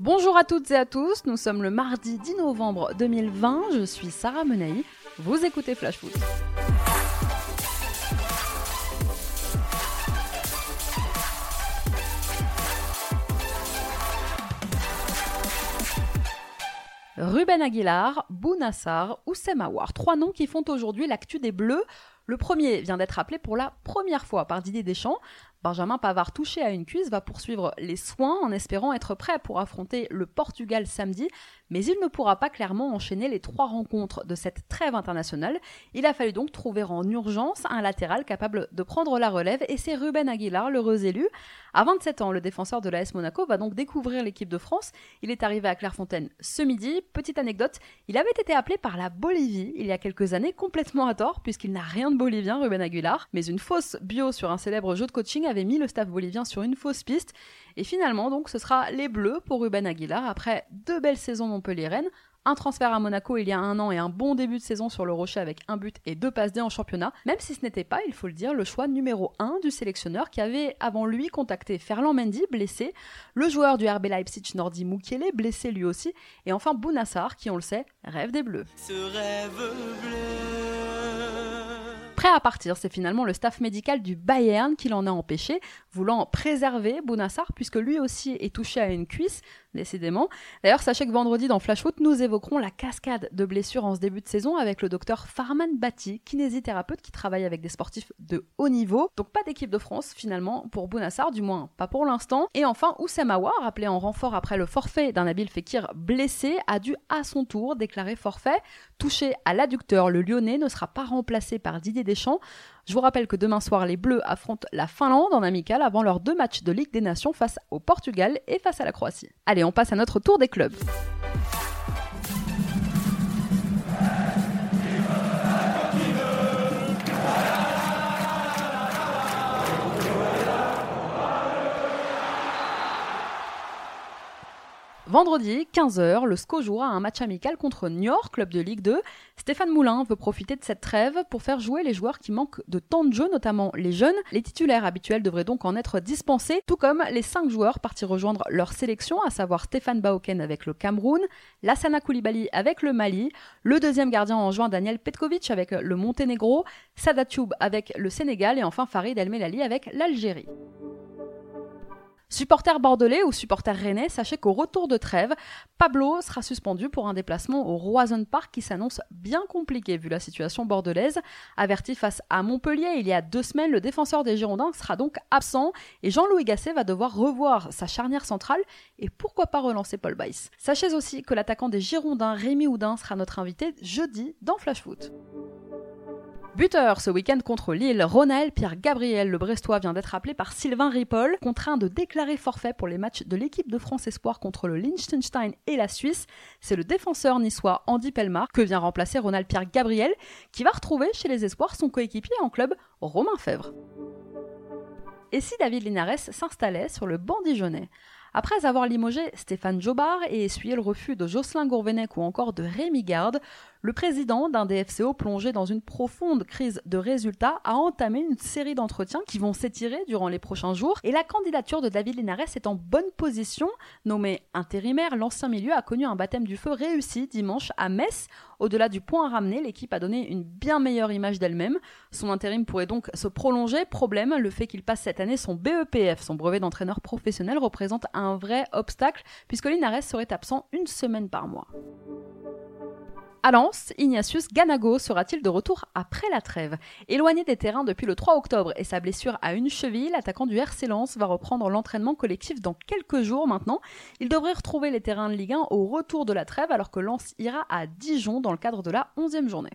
Bonjour à toutes et à tous, nous sommes le mardi 10 novembre 2020, je suis Sarah Menaï, vous écoutez Flash Foot. Ruben Aguilar, Bounassar ou Semawar, trois noms qui font aujourd'hui l'actu des Bleus. Le premier vient d'être appelé pour la première fois par Didier Deschamps. Benjamin Pavard, touché à une cuisse, va poursuivre les soins en espérant être prêt pour affronter le Portugal samedi, mais il ne pourra pas clairement enchaîner les trois rencontres de cette trêve internationale. Il a fallu donc trouver en urgence un latéral capable de prendre la relève, et c'est Ruben Aguilar, l'heureux élu. À 27 ans, le défenseur de l'AS Monaco va donc découvrir l'équipe de France. Il est arrivé à Clairefontaine ce midi. Petite anecdote, il avait été appelé par la Bolivie il y a quelques années, complètement à tort, puisqu'il n'a rien de bolivien, Ruben Aguilar, mais une fausse bio sur un célèbre jeu de coaching avait mis le staff bolivien sur une fausse piste. Et finalement, donc, ce sera les Bleus pour Ruben Aguilar. Après deux belles saisons Montpellier-Rennes, un transfert à Monaco il y a un an et un bon début de saison sur le Rocher avec un but et deux passes D en championnat, même si ce n'était pas, il faut le dire, le choix numéro 1 du sélectionneur qui avait avant lui contacté Ferland Mendy, blessé, le joueur du RB Leipzig Nordi Mukiele, blessé lui aussi, et enfin Bounassar qui, on le sait, rêve des Bleus. Ce rêve bleu prêt à partir. C'est finalement le staff médical du Bayern qui l'en a empêché, voulant préserver Bounassar puisque lui aussi est touché à une cuisse, décidément. D'ailleurs, sachez que vendredi dans Flash Foot, nous évoquerons la cascade de blessures en ce début de saison avec le docteur Farman Bati, kinésithérapeute qui travaille avec des sportifs de haut niveau. Donc pas d'équipe de France finalement pour Bounassar, du moins pas pour l'instant. Et enfin, Oussem Aouar, appelé en renfort après le forfait d'un Nabil Fekir blessé, a dû à son tour déclarer forfait. Touché à l'adducteur, le Lyonnais ne sera pas remplacé par Didier Deschamps. Je vous rappelle que demain soir, les Bleus affrontent la Finlande en amical avant leurs deux matchs de Ligue des Nations face au Portugal et face à la Croatie. Allez, on passe à notre tour des clubs. Vendredi, 15h, le SCO jouera un match amical contre Niort, club de Ligue 2. Stéphane Moulin veut profiter de cette trêve pour faire jouer les joueurs qui manquent de temps de jeu, notamment les jeunes. Les titulaires habituels devraient donc en être dispensés, tout comme les 5 joueurs partis rejoindre leur sélection, à savoir Stéphane Baoken avec le Cameroun, Lassana Koulibaly avec le Mali, le deuxième gardien en juin Daniel Petkovic avec le Monténégro, Sadatioub avec le Sénégal et enfin Farid El Melali avec l'Algérie. Supporter bordelais ou supporter rennais, sachez qu'au retour de trêve, Pablo sera suspendu pour un déplacement au Roison Park qui s'annonce bien compliqué vu la situation bordelaise. Averti face à Montpellier il y a deux semaines, le défenseur des Girondins sera donc absent et Jean-Louis Gasset va devoir revoir sa charnière centrale et pourquoi pas relancer Paul Bice. Sachez aussi que l'attaquant des Girondins, Rémi Houdin, sera notre invité jeudi dans Flash Foot. Buteur ce week-end contre Lille, Ronald Pierre Gabriel, le Brestois, vient d'être appelé par Sylvain Ripoll, contraint de déclarer forfait pour les matchs de l'équipe de France Espoir contre le Liechtenstein et la Suisse. C'est le défenseur niçois Andy Pelmar que vient remplacer Ronald Pierre Gabriel, qui va retrouver chez les Espoirs son coéquipier en club, Romain Fèvre. Et si David Linares s'installait sur le banc dijonnais? Après avoir limogé Stéphane Jobard et essuyé le refus de Jocelyn Gourvenec ou encore de Rémi Garde, le président d'un DFCO plongé dans une profonde crise de résultats a entamé une série d'entretiens qui vont s'étirer durant les prochains jours et la candidature de David Linares est en bonne position. Nommé intérimaire, l'ancien milieu a connu un baptême du feu réussi dimanche à Metz. Au-delà du point à ramener, l'équipe a donné une bien meilleure image d'elle-même. Son intérim pourrait donc se prolonger. Problème, le fait qu'il passe cette année son BEPF, son brevet d'entraîneur professionnel, représente un vrai obstacle puisque Linares serait absent une semaine par mois. À Lens, Ignatius Ganago sera-t-il de retour après la trêve? Éloigné des terrains depuis le 3 octobre et sa blessure à une cheville, l'attaquant du RC Lens va reprendre l'entraînement collectif dans quelques jours maintenant. Il devrait retrouver les terrains de Ligue 1 au retour de la trêve alors que Lens ira à Dijon dans le cadre de la 11e journée.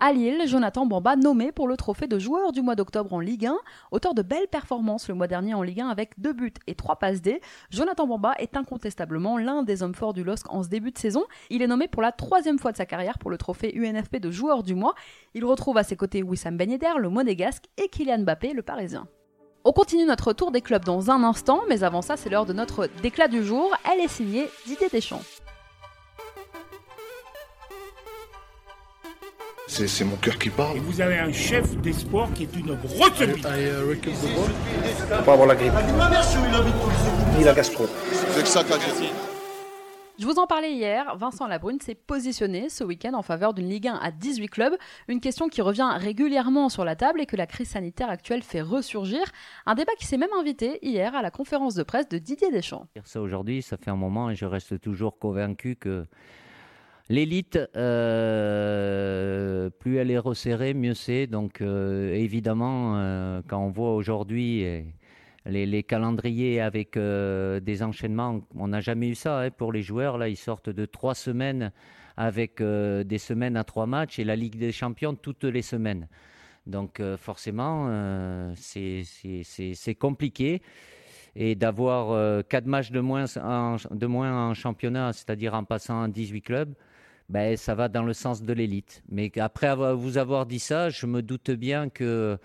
À Lille, Jonathan Bamba nommé pour le trophée de joueur du mois d'octobre en Ligue 1. Auteur de belles performances le mois dernier en Ligue 1 avec deux buts et trois passes D, Jonathan Bamba est incontestablement l'un des hommes forts du LOSC en ce début de saison. Il est nommé pour la troisième fois de sa carrière pour le trophée UNFP de joueur du mois. Il retrouve à ses côtés Wissam Ben Yedder, le monégasque, et Kylian Mbappé, le parisien. On continue notre tour des clubs dans un instant, mais avant ça, c'est l'heure de notre déclat du jour. Elle est signée Didier Deschamps. C'est mon cœur qui parle. Et vous avez un chef d'espoir qui est une grosse bite. Pour avoir la grippe. Ni la gastro. C'est ça qu'a dit. Je vous en parlais hier, Vincent Labrune s'est positionné ce week-end en faveur d'une Ligue 1 à 18 clubs, une question qui revient régulièrement sur la table et que la crise sanitaire actuelle fait ressurgir, un débat qui s'est même invité hier à la conférence de presse de Didier Deschamps. Ça aujourd'hui, ça fait un moment et je reste toujours convaincu que l'élite, euh, plus elle est resserrée, mieux c'est. Donc euh, évidemment, euh, quand on voit aujourd'hui les, calendriers avec des enchaînements. On n'a jamais eu ça hein, pour les joueurs. Là, ils sortent de trois semaines avec des semaines à trois matchs et la Ligue des Champions toutes les semaines. Donc forcément, c'est compliqué. Et d'avoir quatre matchs de moins, de moins en championnat, c'est-à-dire en passant à 18 clubs, ben, ça va dans le sens de l'élite. Mais après vous avoir dit ça, je me doute bien que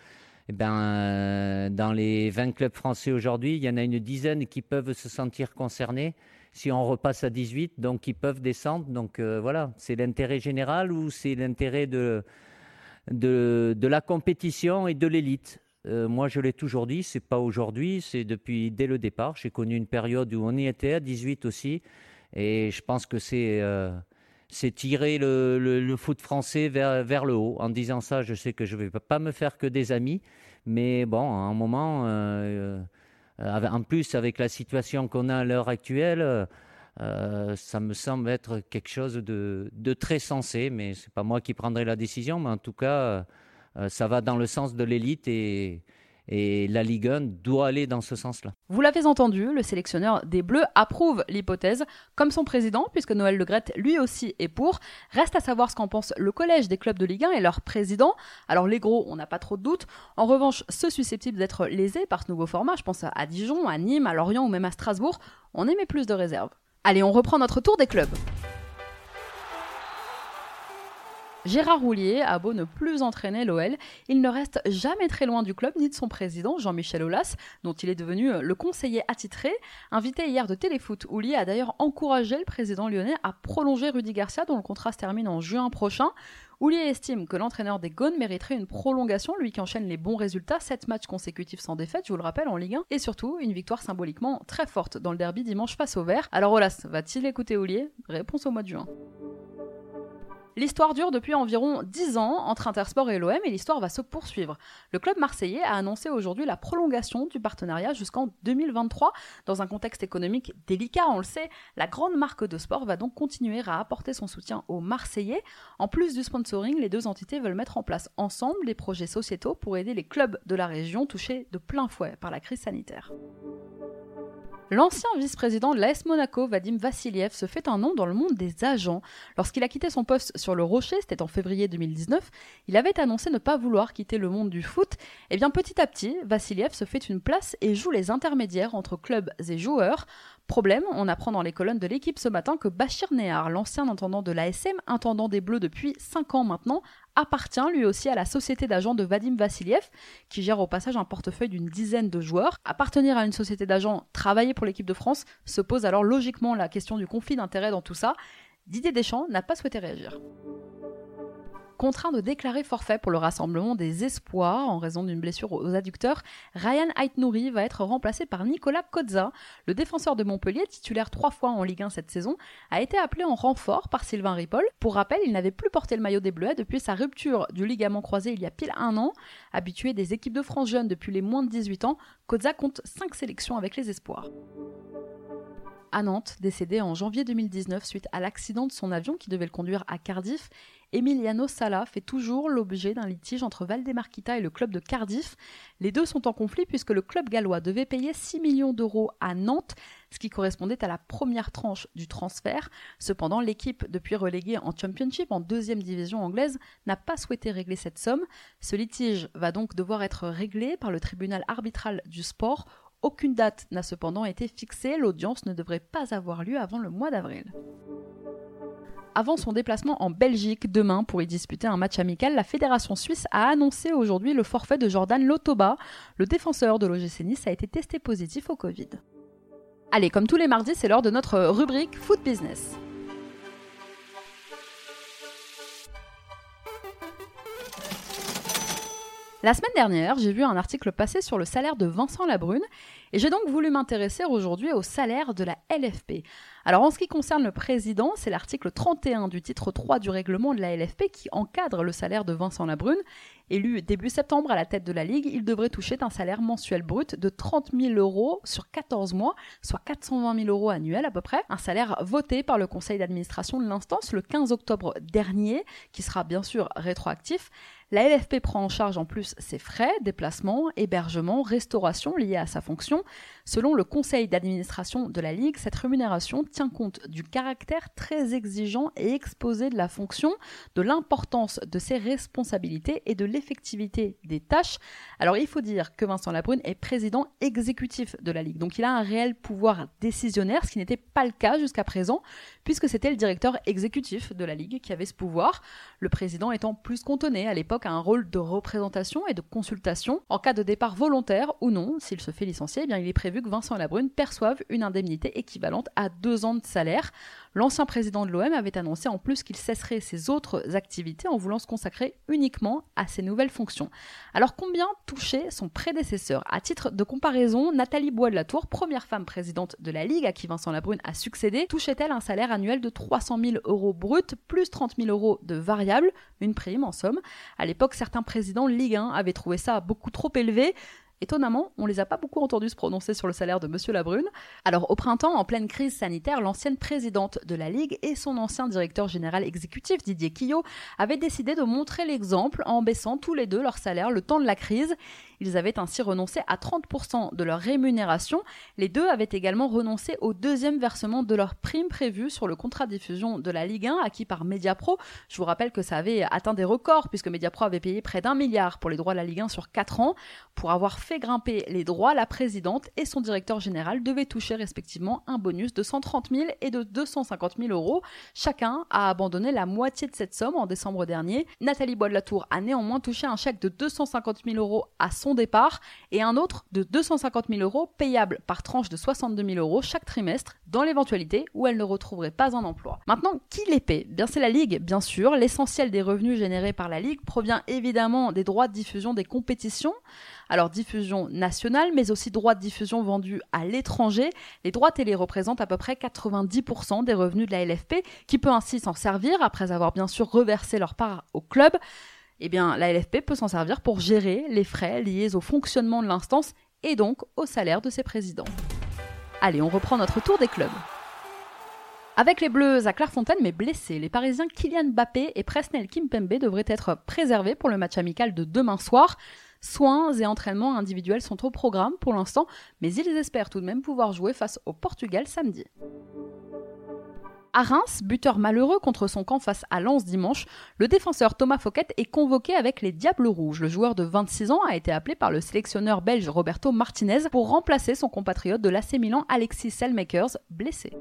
eh ben, euh, dans les 20 clubs français aujourd'hui, il y en a une dizaine qui peuvent se sentir concernés. Si on repasse à 18, donc ils peuvent descendre. Donc euh, voilà, c'est l'intérêt général ou c'est l'intérêt de, de, la compétition et de l'élite? Euh, moi, je l'ai toujours dit, c'est pas aujourd'hui, c'est depuis dès le départ. J'ai connu une période où on y était à 18 aussi, et je pense que c'est c'est tirer le, foot français vers, le haut. En disant ça, je sais que je ne vais pas me faire que des amis, mais bon, à un moment, euh, euh, en plus avec la situation qu'on a à l'heure actuelle, euh, ça me semble être quelque chose de, très sensé, mais c'est pas moi qui prendrai la décision, mais en tout cas, ça va dans le sens de l'élite et, et la Ligue 1 doit aller dans ce sens-là. Vous l'avez entendu, le sélectionneur des Bleus approuve l'hypothèse, comme son président, puisque Noël Le Gret lui aussi est pour. Reste à savoir ce qu'en pense le collège des clubs de Ligue 1 et leur président. Alors les gros, on n'a pas trop de doutes. En revanche, ceux susceptibles d'être lésés par ce nouveau format, je pense à Dijon, à Nîmes, à Lorient ou même à Strasbourg, on émet plus de réserves. Allez, on reprend notre tour des clubs. Gérard Roulier a beau ne plus entraîner l'OL, il ne reste jamais très loin du club ni de son président Jean-Michel Aulas, dont il est devenu le conseiller attitré. Invité hier de Téléfoot, Roulier a d'ailleurs encouragé le président lyonnais à prolonger Rudy Garcia, dont le contrat se termine en juin prochain. Roulier estime que l'entraîneur des Gones mériterait une prolongation, lui qui enchaîne les bons résultats, 7 matchs consécutifs sans défaite, je vous le rappelle, en Ligue 1, et surtout une victoire symboliquement très forte dans le derby dimanche face au Vert. Alors Olas va-t-il écouter Roulier Réponse au mois de juin. L'histoire dure depuis environ 10 ans entre Intersport et l'OM et l'histoire va se poursuivre. Le club marseillais a annoncé aujourd'hui la prolongation du partenariat jusqu'en 2023. Dans un contexte économique délicat, on le sait, la grande marque de sport va donc continuer à apporter son soutien aux Marseillais. En plus du sponsoring, les deux entités veulent mettre en place ensemble des projets sociétaux pour aider les clubs de la région touchés de plein fouet par la crise sanitaire. L'ancien vice-président de l'AS Monaco, Vadim Vassiliev, se fait un nom dans le monde des agents. Lorsqu'il a quitté son poste sur le Rocher, c'était en février 2019, il avait annoncé ne pas vouloir quitter le monde du foot. Et eh bien petit à petit, Vassiliev se fait une place et joue les intermédiaires entre clubs et joueurs. Problème, on apprend dans les colonnes de l'équipe ce matin que Bachir Nehar, l'ancien intendant de l'ASM, intendant des Bleus depuis 5 ans maintenant, appartient lui aussi à la société d'agents de Vadim Vassiliev, qui gère au passage un portefeuille d'une dizaine de joueurs. Appartenir à une société d'agents, travailler pour l'équipe de France, se pose alors logiquement la question du conflit d'intérêts dans tout ça. Didier Deschamps n'a pas souhaité réagir contraint de déclarer forfait pour le rassemblement des espoirs en raison d'une blessure aux adducteurs, Ryan Aitnouri va être remplacé par Nicolas Kozza. Le défenseur de Montpellier, titulaire trois fois en Ligue 1 cette saison, a été appelé en renfort par Sylvain Ripoll. Pour rappel, il n'avait plus porté le maillot des Bleuets depuis sa rupture du ligament croisé il y a pile un an. Habitué des équipes de France jeunes depuis les moins de 18 ans, Kozza compte 5 sélections avec les espoirs à Nantes, décédé en janvier 2019 suite à l'accident de son avion qui devait le conduire à Cardiff. Emiliano Sala fait toujours l'objet d'un litige entre Valdemarquita et le club de Cardiff. Les deux sont en conflit puisque le club gallois devait payer 6 millions d'euros à Nantes, ce qui correspondait à la première tranche du transfert. Cependant, l'équipe, depuis reléguée en Championship, en deuxième division anglaise, n'a pas souhaité régler cette somme. Ce litige va donc devoir être réglé par le tribunal arbitral du sport aucune date n'a cependant été fixée, l'audience ne devrait pas avoir lieu avant le mois d'avril. Avant son déplacement en Belgique demain pour y disputer un match amical, la Fédération suisse a annoncé aujourd'hui le forfait de Jordan Lotoba. Le défenseur de l'OGC Nice a été testé positif au Covid. Allez, comme tous les mardis, c'est l'heure de notre rubrique Foot Business. La semaine dernière, j'ai vu un article passer sur le salaire de Vincent Labrune et j'ai donc voulu m'intéresser aujourd'hui au salaire de la LFP. Alors en ce qui concerne le président, c'est l'article 31 du titre 3 du règlement de la LFP qui encadre le salaire de Vincent Labrune. Élu début septembre à la tête de la Ligue, il devrait toucher un salaire mensuel brut de 30 000 euros sur 14 mois, soit 420 000 euros annuels à peu près. Un salaire voté par le conseil d'administration de l'instance le 15 octobre dernier, qui sera bien sûr rétroactif. La LFP prend en charge en plus ses frais, déplacements, hébergements, restauration liés à sa fonction. Selon le conseil d'administration de la Ligue, cette rémunération tient compte du caractère très exigeant et exposé de la fonction, de l'importance de ses responsabilités et de l'effectivité des tâches. Alors il faut dire que Vincent Labrune est président exécutif de la Ligue, donc il a un réel pouvoir décisionnaire, ce qui n'était pas le cas jusqu'à présent, puisque c'était le directeur exécutif de la Ligue qui avait ce pouvoir, le président étant plus contenté à l'époque a un rôle de représentation et de consultation. En cas de départ volontaire ou non, s'il se fait licencier, eh bien, il est prévu que Vincent Labrune perçoive une indemnité équivalente à deux ans de salaire. L'ancien président de l'OM avait annoncé en plus qu'il cesserait ses autres activités en voulant se consacrer uniquement à ses nouvelles fonctions. Alors combien touchait son prédécesseur? À titre de comparaison, Nathalie Bois de la Tour, première femme présidente de la Ligue à qui Vincent Labrune a succédé, touchait-elle un salaire annuel de 300 000 euros brut plus 30 000 euros de variable, une prime en somme. À l'époque, certains présidents Ligue 1 avaient trouvé ça beaucoup trop élevé. Étonnamment, on les a pas beaucoup entendus se prononcer sur le salaire de Monsieur Labrune. Alors au printemps, en pleine crise sanitaire, l'ancienne présidente de la Ligue et son ancien directeur général exécutif Didier Quillot avaient décidé de montrer l'exemple en baissant tous les deux leur salaire le temps de la crise. Ils avaient ainsi renoncé à 30% de leur rémunération. Les deux avaient également renoncé au deuxième versement de leur prime prévue sur le contrat de diffusion de la Ligue 1 acquis par Mediapro. Je vous rappelle que ça avait atteint des records puisque Mediapro avait payé près d'un milliard pour les droits de la Ligue 1 sur 4 ans. Pour avoir fait grimper les droits, la présidente et son directeur général devaient toucher respectivement un bonus de 130 000 et de 250 000 euros. Chacun a abandonné la moitié de cette somme en décembre dernier. Nathalie Bois de la Tour a néanmoins touché un chèque de 250 000 euros à son départ et un autre de 250 000 euros payable par tranche de 62 000 euros chaque trimestre dans l'éventualité où elle ne retrouverait pas un emploi. Maintenant, qui les paie Bien c'est la Ligue, bien sûr. L'essentiel des revenus générés par la Ligue provient évidemment des droits de diffusion des compétitions. Alors diffusion nationale, mais aussi droits de diffusion vendus à l'étranger. Les droits télé représentent à peu près 90% des revenus de la LFP, qui peut ainsi s'en servir après avoir bien sûr reversé leur part au club. Eh bien, la LFP peut s'en servir pour gérer les frais liés au fonctionnement de l'instance et donc au salaire de ses présidents. Allez, on reprend notre tour des clubs. Avec les Bleus à Clairefontaine mais blessés, les Parisiens Kylian Mbappé et Presnel Kimpembe devraient être préservés pour le match amical de demain soir. Soins et entraînements individuels sont au programme pour l'instant, mais ils espèrent tout de même pouvoir jouer face au Portugal samedi. À Reims, buteur malheureux contre son camp face à Lens dimanche, le défenseur Thomas Fouquet est convoqué avec les Diables Rouges. Le joueur de 26 ans a été appelé par le sélectionneur belge Roberto Martinez pour remplacer son compatriote de l'AC Milan Alexis Selmakers, blessé.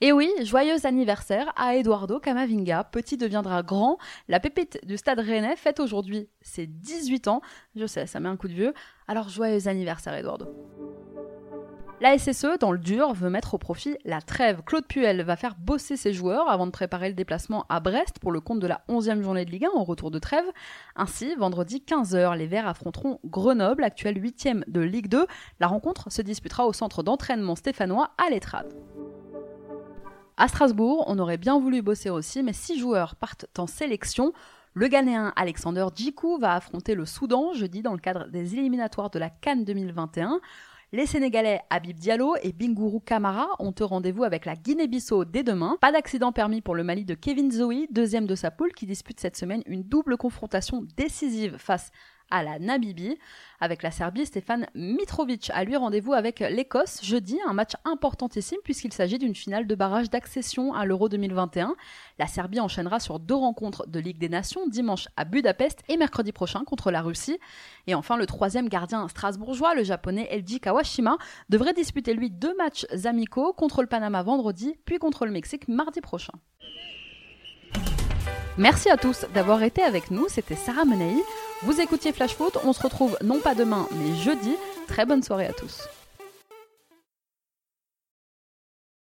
Et oui, joyeux anniversaire à Eduardo Camavinga. Petit deviendra grand. La pépite du stade rennais fête aujourd'hui ses 18 ans. Je sais, ça met un coup de vieux. Alors joyeux anniversaire Eduardo. La SSE, dans le dur, veut mettre au profit la trêve. Claude Puel va faire bosser ses joueurs avant de préparer le déplacement à Brest pour le compte de la 11e journée de Ligue 1 en retour de trêve. Ainsi, vendredi 15h, les Verts affronteront Grenoble, actuel 8e de Ligue 2. La rencontre se disputera au centre d'entraînement stéphanois à l'Etrade. À Strasbourg, on aurait bien voulu bosser aussi, mais six joueurs partent en sélection. Le Ghanéen Alexander Djikou va affronter le Soudan jeudi dans le cadre des éliminatoires de la Cannes 2021. Les Sénégalais Habib Diallo et Bingourou Kamara ont rendez-vous avec la Guinée-Bissau dès demain. Pas d'accident permis pour le Mali de Kevin Zoe, deuxième de sa poule, qui dispute cette semaine une double confrontation décisive face à la Namibie. Avec la Serbie, Stéphane Mitrovic a lui rendez-vous avec l'Écosse jeudi, un match importantissime puisqu'il s'agit d'une finale de barrage d'accession à l'Euro 2021. La Serbie enchaînera sur deux rencontres de Ligue des Nations, dimanche à Budapest et mercredi prochain contre la Russie. Et enfin, le troisième gardien strasbourgeois, le japonais Elji Kawashima, devrait disputer lui deux matchs amicaux contre le Panama vendredi, puis contre le Mexique mardi prochain. Merci à tous d'avoir été avec nous, c'était Sarah Menei. Vous écoutiez Flash Foot, on se retrouve non pas demain mais jeudi. Très bonne soirée à tous.